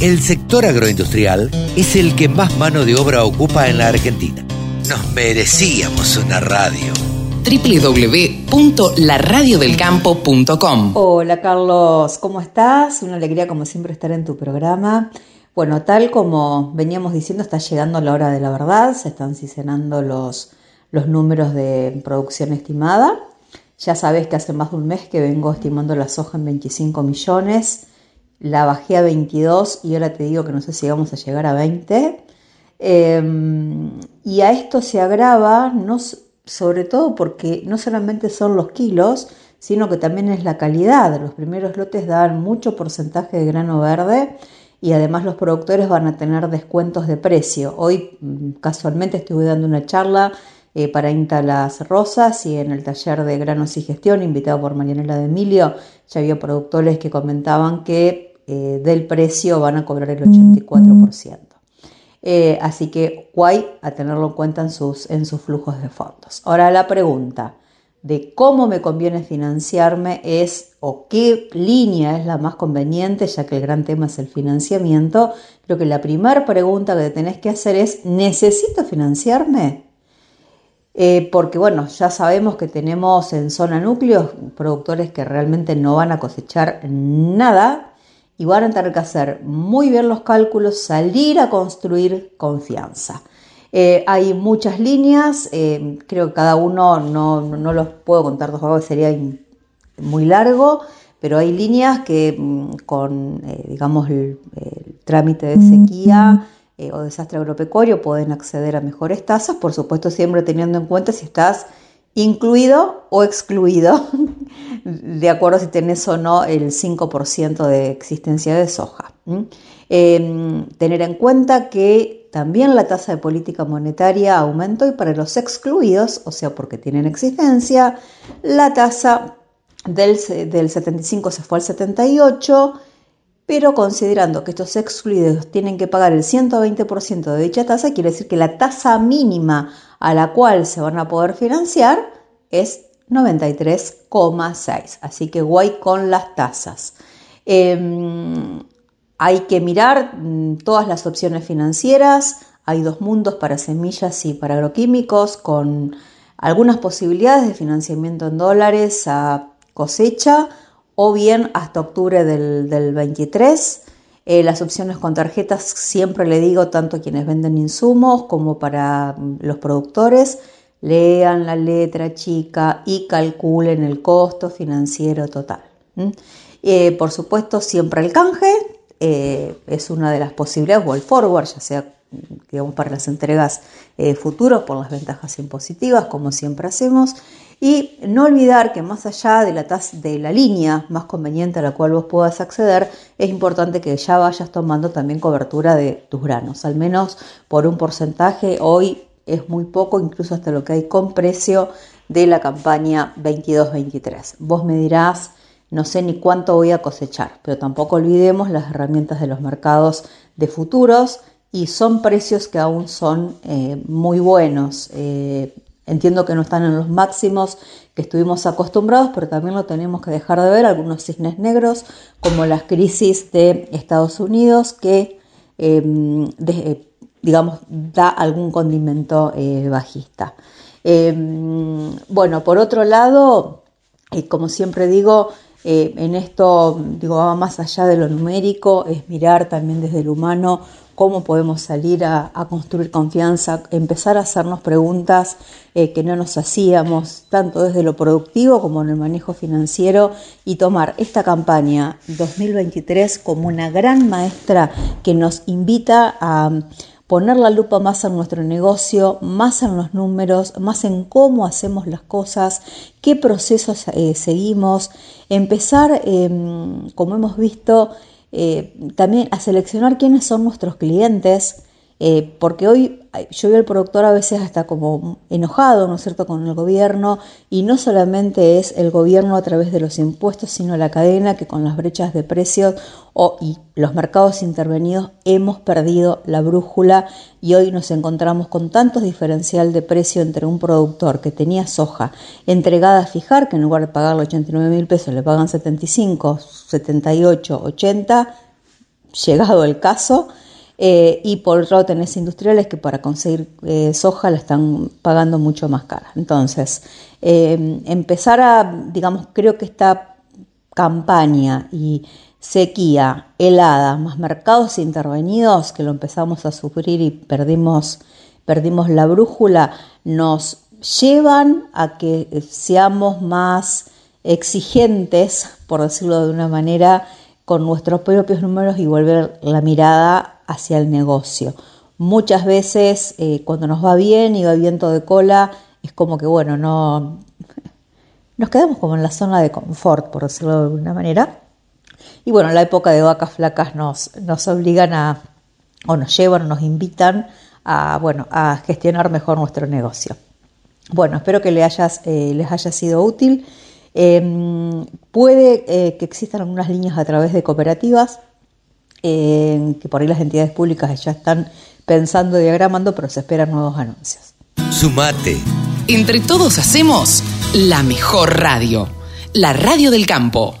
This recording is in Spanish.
el sector agroindustrial es el que más mano de obra ocupa en la Argentina. Nos merecíamos una radio www.laradiodelcampo.com Hola Carlos, ¿cómo estás? Una alegría como siempre estar en tu programa. Bueno, tal como veníamos diciendo, está llegando la hora de la verdad, se están cisenando los, los números de producción estimada. Ya sabes que hace más de un mes que vengo estimando la soja en 25 millones la bajé a 22 y ahora te digo que no sé si vamos a llegar a 20. Em, y a esto se agrava, no, sobre todo porque no solamente son los kilos, sino que también es la calidad. Los primeros lotes dan mucho porcentaje de grano verde y además los productores van a tener descuentos de precio. Hoy mm, casualmente estuve dando una charla eh, para INTA Las Rosas y en el taller de granos y gestión, invitado por Marianela de Emilio, ya había productores que comentaban que eh, del precio van a cobrar el 84%. Eh, así que guay a tenerlo en cuenta en sus, en sus flujos de fondos. Ahora la pregunta de cómo me conviene financiarme es o qué línea es la más conveniente, ya que el gran tema es el financiamiento. Creo que la primera pregunta que tenés que hacer es, ¿necesito financiarme? Eh, porque bueno, ya sabemos que tenemos en zona núcleos productores que realmente no van a cosechar nada y van a tener que hacer muy bien los cálculos, salir a construir confianza. Eh, hay muchas líneas, eh, creo que cada uno no, no, los puedo contar dos veces, sería muy largo, pero hay líneas que mm, con, eh, digamos, el, trámite de sequía o desastre agropecuario pueden acceder a mejores tasas, por supuesto siempre teniendo en cuenta si estás incluido o excluido, de acuerdo si tenés o no el 5% de existencia de soja. Em, tener en cuenta que también la tasa de política monetaria aumentó y para los excluidos, o sea, porque tienen existencia, la tasa del, del 75 se fue al 78, pero considerando que estos excluidos tienen que pagar el 120% de dicha tasa, quiere decir que la tasa mínima a la cual se van a poder financiar es 93,6. Así que guay con las tasas. Em, hay que mirar mm, todas las opciones financieras. Hay dos mundos para semillas y para agroquímicos con algunas posibilidades de financiamiento en dólares a cosecha o bien hasta octubre del, 23. Eh, las opciones con tarjetas siempre le digo tanto a quienes venden insumos como para mm, los productores lean la letra chica y calculen el costo financiero total. Eh, por supuesto, siempre el canje eh, es una de las posibilidades, o el forward, ya sea digamos, para las entregas eh, futuras por las ventajas impositivas, como siempre hacemos. Y no olvidar que más allá de la, de la línea más conveniente a la cual vos puedas acceder, es importante que ya vayas tomando también cobertura de tus granos, al menos por un porcentaje. Hoy es muy poco, incluso hasta lo que hay con precio de la campaña 22-23. Vos me dirás, no sé ni cuánto voy a cosechar, pero tampoco olvidemos las herramientas de los mercados de futuros y son precios que aún son eh, muy buenos. Eh, entiendo que no están en los máximos que estuvimos acostumbrados, pero también lo tenemos que dejar de ver, algunos cisnes negros, como las crisis de Estados Unidos, que em, digamos, da algún condimento eh, bajista. Em, bueno, por otro lado, eh, como siempre digo, eh, en esto digo, más allá de lo numérico, es mirar también desde el humano cómo podemos salir a, construir confianza, empezar a hacernos preguntas eh, que no nos hacíamos, tanto desde lo productivo como en el manejo financiero, y tomar esta campaña 2023 como una gran maestra que nos invita a poner la lupa más en nuestro negocio, más en los números, más en cómo hacemos las cosas, qué procesos eh, seguimos, empezar, em, como hemos visto, eh, también a seleccionar quiénes son nuestros clientes, eh, porque hoy yo veo al productor a veces hasta como enojado, ¿no es cierto?, con el gobierno, y no solamente es el gobierno a través de los impuestos, sino la cadena que con las brechas de precios o, y los mercados intervenidos hemos perdido la brújula y hoy nos encontramos con tantos diferencial de precio entre un productor que tenía soja entregada a fijar, que en lugar de pagarle 89 mil pesos le pagan 75, 78, 80, llegado el caso. Eh, y por otro lado tenés industriales que para conseguir eh, soja la están pagando mucho más cara. Entonces, eh, empezar a, digamos, creo que esta campaña y sequía, helada, más mercados intervenidos, que lo empezamos a sufrir y perdimos, perdimos la brújula, nos llevan a que seamos más exigentes, por decirlo de una manera, con nuestros propios números y volver la mirada hacia el negocio. Muchas veces eh, cuando nos va bien y va viento de cola, es como que, bueno, no nos quedamos como en la zona de confort, por decirlo de una manera. Y bueno, la época de vacas flacas nos, nos obligan a, o nos llevan, nos invitan a, bueno, a gestionar mejor nuestro negocio. Bueno, espero que eh, les haya sido útil. Em, puede eh, que existan algunas líneas a través de cooperativas, que por ahí las entidades públicas ya están pensando, diagramando, pero se esperan nuevos anuncios. Sumate. Entre todos hacemos la mejor radio, la radio del campo.